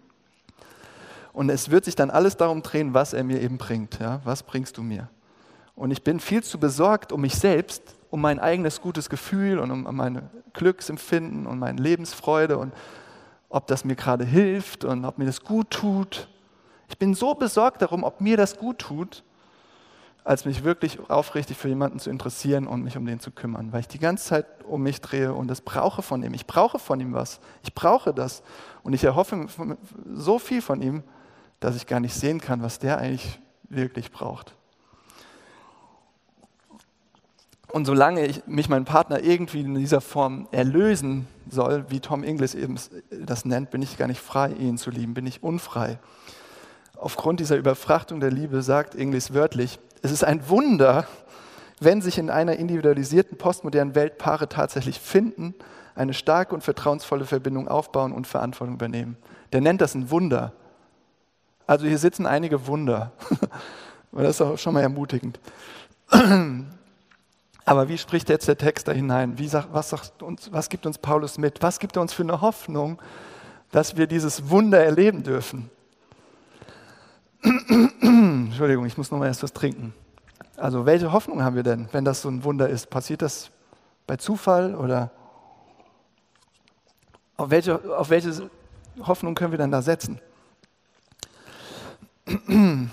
Und es wird sich dann alles darum drehen, was er mir eben bringt. Ja? Was bringst du mir? Und ich bin viel zu besorgt um mich selbst, um mein eigenes gutes Gefühl und um mein Glücksempfinden und meine Lebensfreude und, ob das mir gerade hilft und ob mir das gut tut. Ich bin so besorgt darum, ob mir das gut tut, als mich wirklich aufrichtig für jemanden zu interessieren und mich um den zu kümmern, weil ich die ganze Zeit um mich drehe und das brauche von ihm. Ich brauche von ihm was. Ich brauche das. Und ich erhoffe so viel von ihm, dass ich gar nicht sehen kann, was der eigentlich wirklich braucht. Und solange ich mich mein Partner irgendwie in dieser Form erlösen soll, wie Tom Inglis eben das nennt, bin ich gar nicht frei, ihn zu lieben, bin ich unfrei. Aufgrund dieser Überfrachtung der Liebe sagt Inglis wörtlich, es ist ein Wunder, wenn sich in einer individualisierten postmodernen Welt Paare tatsächlich finden, eine starke und vertrauensvolle Verbindung aufbauen und Verantwortung übernehmen. Der nennt das ein Wunder. Also hier sitzen einige Wunder. (laughs) das ist auch schon mal ermutigend. (clears throat) Aber wie spricht jetzt der Text da hinein? Sagt, was, sagt uns, was gibt uns Paulus mit? Was gibt er uns für eine Hoffnung, dass wir dieses Wunder erleben dürfen? (clears throat) Entschuldigung, ich muss noch mal erst was trinken. Also welche Hoffnung haben wir denn, wenn das so ein Wunder ist? Passiert das bei Zufall oder auf welche, auf welche Hoffnung können wir denn da setzen? Wenn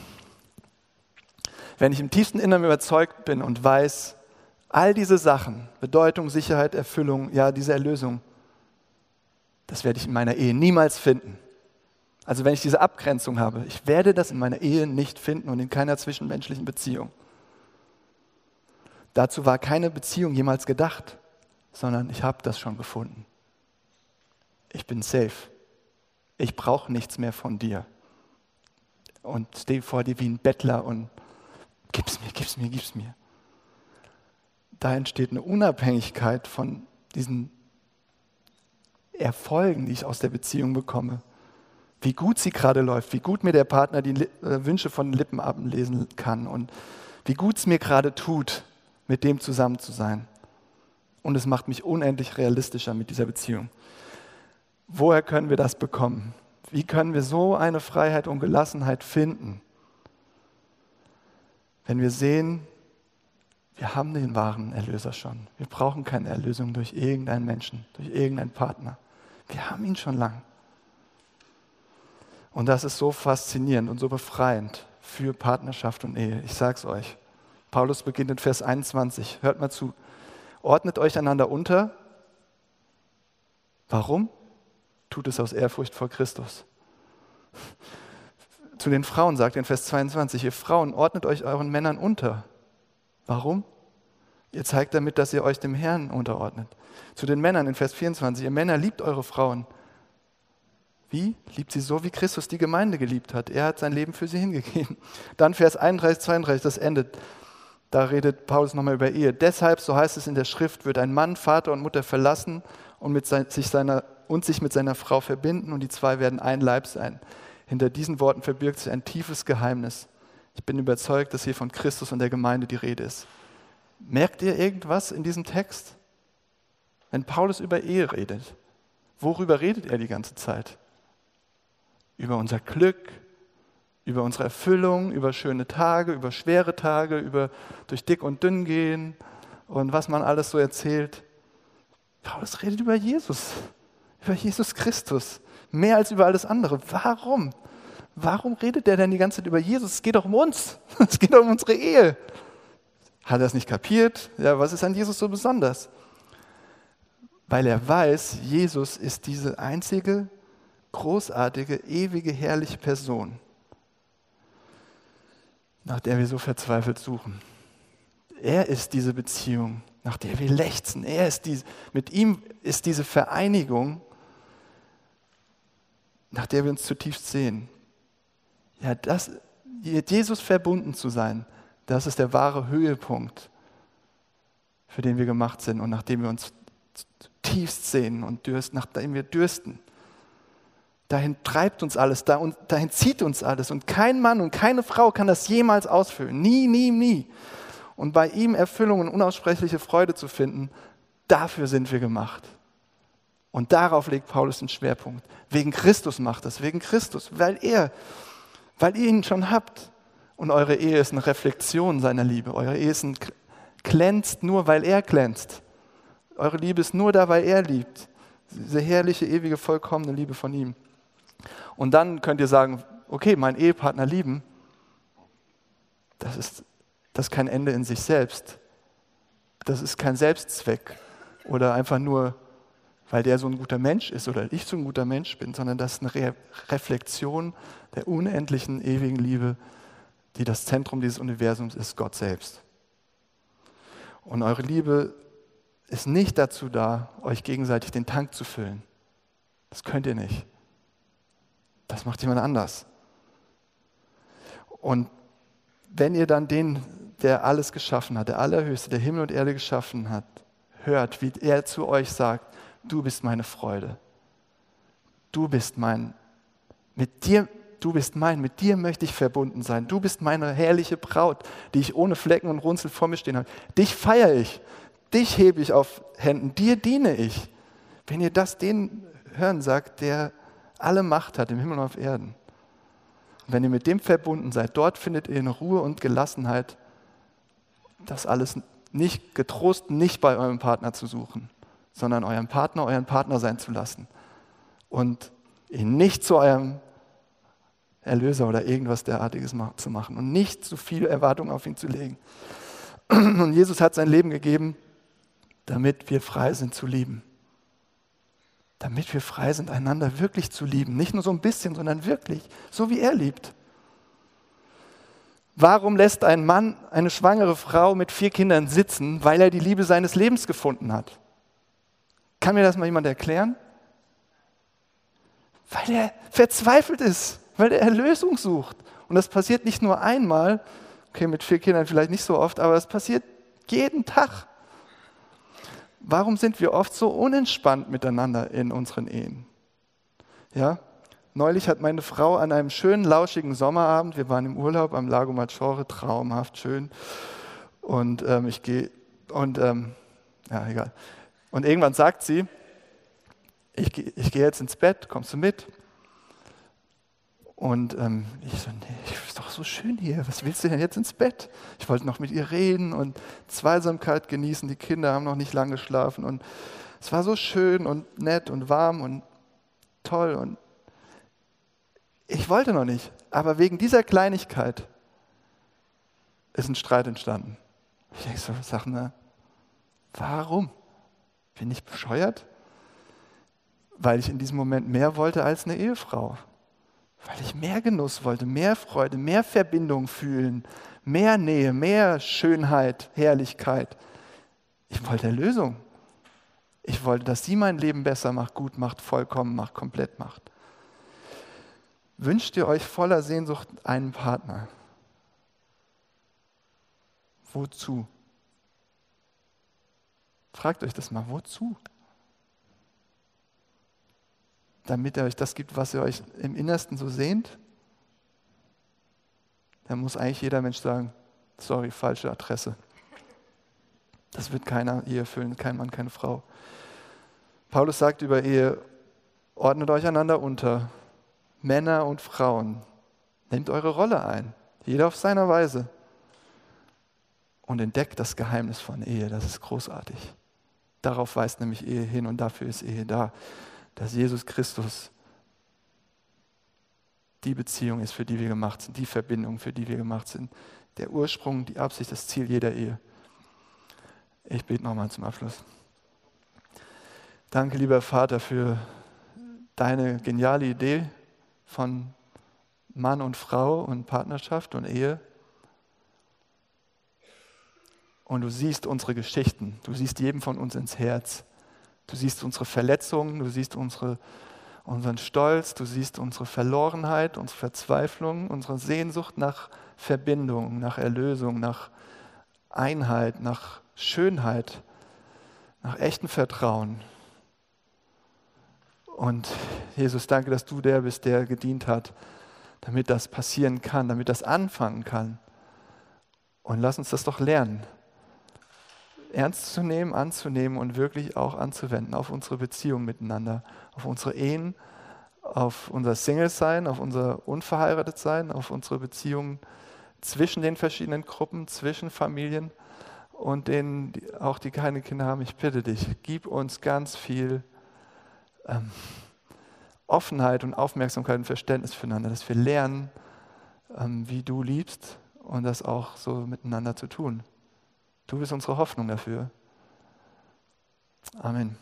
ich im tiefsten Inneren überzeugt bin und weiß, all diese Sachen, Bedeutung, Sicherheit, Erfüllung, ja, diese Erlösung, das werde ich in meiner Ehe niemals finden. Also wenn ich diese Abgrenzung habe, ich werde das in meiner Ehe nicht finden und in keiner zwischenmenschlichen Beziehung. Dazu war keine Beziehung jemals gedacht, sondern ich habe das schon gefunden. Ich bin safe. Ich brauche nichts mehr von dir. Und stehe vor dir wie ein Bettler und gib's mir, gib's mir, gib's mir. Da entsteht eine Unabhängigkeit von diesen Erfolgen, die ich aus der Beziehung bekomme wie gut sie gerade läuft, wie gut mir der Partner die äh, Wünsche von den Lippen ablesen kann und wie gut es mir gerade tut, mit dem zusammen zu sein. Und es macht mich unendlich realistischer mit dieser Beziehung. Woher können wir das bekommen? Wie können wir so eine Freiheit und Gelassenheit finden? Wenn wir sehen, wir haben den wahren Erlöser schon. Wir brauchen keine Erlösung durch irgendeinen Menschen, durch irgendeinen Partner. Wir haben ihn schon lang. Und das ist so faszinierend und so befreiend für Partnerschaft und Ehe. Ich sage es euch. Paulus beginnt in Vers 21. Hört mal zu. Ordnet euch einander unter. Warum? Tut es aus Ehrfurcht vor Christus. Zu den Frauen sagt er in Vers 22, ihr Frauen, ordnet euch euren Männern unter. Warum? Ihr zeigt damit, dass ihr euch dem Herrn unterordnet. Zu den Männern in Vers 24, ihr Männer liebt eure Frauen, wie? Liebt sie so, wie Christus die Gemeinde geliebt hat. Er hat sein Leben für sie hingegeben. Dann Vers 31, 32, das endet. Da redet Paulus nochmal über Ehe. Deshalb, so heißt es in der Schrift, wird ein Mann Vater und Mutter verlassen und, mit sein, sich seiner, und sich mit seiner Frau verbinden und die zwei werden ein Leib sein. Hinter diesen Worten verbirgt sich ein tiefes Geheimnis. Ich bin überzeugt, dass hier von Christus und der Gemeinde die Rede ist. Merkt ihr irgendwas in diesem Text? Wenn Paulus über Ehe redet, worüber redet er die ganze Zeit? über unser Glück, über unsere Erfüllung, über schöne Tage, über schwere Tage, über durch dick und dünn gehen und was man alles so erzählt. Paulus redet über Jesus, über Jesus Christus, mehr als über alles andere. Warum? Warum redet er denn die ganze Zeit über Jesus? Es geht doch um uns. (laughs) Es geht doch um unsere Ehe. Hat er es nicht kapiert? Ja, was ist an Jesus so besonders? Weil er weiß, Jesus ist diese einzige großartige, ewige, herrliche Person, nach der wir so verzweifelt suchen. Er ist diese Beziehung, nach der wir lechzen. Er ist die, mit ihm ist diese Vereinigung, nach der wir uns zutiefst sehen. Ja, das, mit Jesus verbunden zu sein, das ist der wahre Höhepunkt, für den wir gemacht sind und nach dem wir uns zutiefst sehen und dürsten, nach dem wir dürsten. Dahin treibt uns alles, dahin zieht uns alles. Und kein Mann und keine Frau kann das jemals ausfüllen. Nie, nie, nie. Und bei ihm Erfüllung und unaussprechliche Freude zu finden, dafür sind wir gemacht. Und darauf legt Paulus den Schwerpunkt. Wegen Christus macht das, wegen Christus, weil er, weil ihr ihn schon habt. Und eure Ehe ist eine Reflexion seiner Liebe. Eure Ehe ist ein, glänzt nur, weil er glänzt. Eure Liebe ist nur da, weil er liebt Diese herrliche, ewige, vollkommene Liebe von ihm. Und dann könnt ihr sagen, okay, mein Ehepartner lieben, das ist, das ist kein Ende in sich selbst. Das ist kein Selbstzweck oder einfach nur, weil der so ein guter Mensch ist oder ich so ein guter Mensch bin, sondern das ist eine Re Reflexion der unendlichen, ewigen Liebe, die das Zentrum dieses Universums ist, Gott selbst. Und eure Liebe ist nicht dazu da, euch gegenseitig den Tank zu füllen. Das könnt ihr nicht. Das macht jemand anders. Und wenn ihr dann den, der alles geschaffen hat, der Allerhöchste, der Himmel und Erde geschaffen hat, hört, wie er zu euch sagt, du bist meine Freude. Du bist mein, mit dir, du bist mein, mit dir möchte ich verbunden sein. Du bist meine herrliche Braut, die ich ohne Flecken und Runzel vor mir stehen habe. Dich feiere ich, dich hebe ich auf Händen, dir diene ich. Wenn ihr das den hören sagt, der alle Macht hat im Himmel und auf Erden, und wenn ihr mit dem verbunden seid, dort findet ihr eine Ruhe und Gelassenheit, das alles nicht getrost nicht bei eurem Partner zu suchen, sondern euren Partner euren Partner sein zu lassen und ihn nicht zu eurem Erlöser oder irgendwas derartiges zu machen und nicht zu viel Erwartung auf ihn zu legen. (clears throat) Und Jesus hat sein Leben gegeben, damit wir frei sind zu lieben. Damit wir frei sind, einander wirklich zu lieben. Nicht nur so ein bisschen, sondern wirklich, so wie er liebt. Warum lässt ein Mann eine schwangere Frau mit vier Kindern sitzen? Weil er die Liebe seines Lebens gefunden hat. Kann mir das mal jemand erklären? Weil er verzweifelt ist, weil er Erlösung sucht. Und das passiert nicht nur einmal, okay, mit vier Kindern vielleicht nicht so oft, aber es passiert jeden Tag. Warum sind wir oft so unentspannt miteinander in unseren Ehen? Ja? Neulich hat meine Frau an einem schönen, lauschigen Sommerabend, wir waren im Urlaub am Lago Maggiore, traumhaft schön. Und ähm, ich gehe, und ähm, ja, egal. Und irgendwann sagt sie, ich, ich gehe jetzt ins Bett, kommst du mit? Und ähm, ich so, nee, ist doch so schön hier, was willst du denn jetzt ins Bett? Ich wollte noch mit ihr reden und Zweisamkeit genießen, die Kinder haben noch nicht lange geschlafen und es war so schön und nett und warm und toll und ich wollte noch nicht, aber wegen dieser Kleinigkeit ist ein Streit entstanden. Ich denke so, sag mal, warum? Bin ich bescheuert? Weil ich in diesem Moment mehr wollte als eine Ehefrau weil ich mehr Genuss wollte, mehr Freude, mehr Verbindung fühlen, mehr Nähe, mehr Schönheit, Herrlichkeit. Ich wollte Erlösung. Ich wollte, dass sie mein Leben besser macht, gut macht, vollkommen macht, komplett macht. Wünscht ihr euch voller Sehnsucht einen Partner? Wozu? Fragt euch das mal, wozu? damit er euch das gibt, was ihr euch im Innersten so sehnt, dann muss eigentlich jeder Mensch sagen, sorry, falsche Adresse. Das wird keiner Ehe erfüllen, kein Mann, keine Frau. Paulus sagt über Ehe, ordnet euch einander unter, Männer und Frauen. Nehmt eure Rolle ein, jeder auf seiner Weise. Und entdeckt das Geheimnis von Ehe, das ist großartig. Darauf weist nämlich Ehe hin und dafür ist Ehe da dass Jesus Christus die Beziehung ist, für die wir gemacht sind, die Verbindung, für die wir gemacht sind. Der Ursprung, die Absicht, das Ziel jeder Ehe. Ich bete nochmal zum Abschluss. Danke, lieber Vater, für deine geniale Idee von Mann und Frau und Partnerschaft und Ehe. Und du siehst unsere Geschichten, du siehst jedem von uns ins Herz. Du siehst unsere Verletzungen, du siehst unsere, unseren Stolz, du siehst unsere Verlorenheit, unsere Verzweiflung, unsere Sehnsucht nach Verbindung, nach Erlösung, nach Einheit, nach Schönheit, nach echtem Vertrauen. Und Jesus, danke, dass du der bist, der gedient hat, damit das passieren kann, damit das anfangen kann. Und lass uns das doch lernen ernst zu nehmen, anzunehmen und wirklich auch anzuwenden auf unsere Beziehung miteinander, auf unsere Ehen, auf unser Single-Sein, auf unser Unverheiratet-Sein, auf unsere Beziehungen zwischen den verschiedenen Gruppen, zwischen Familien und denen, die auch die keine Kinder haben. Ich bitte dich, gib uns ganz viel ähm, Offenheit und Aufmerksamkeit und Verständnis füreinander, dass wir lernen, ähm, wie du liebst und das auch so miteinander zu tun. Du bist unsere Hoffnung dafür. Amen.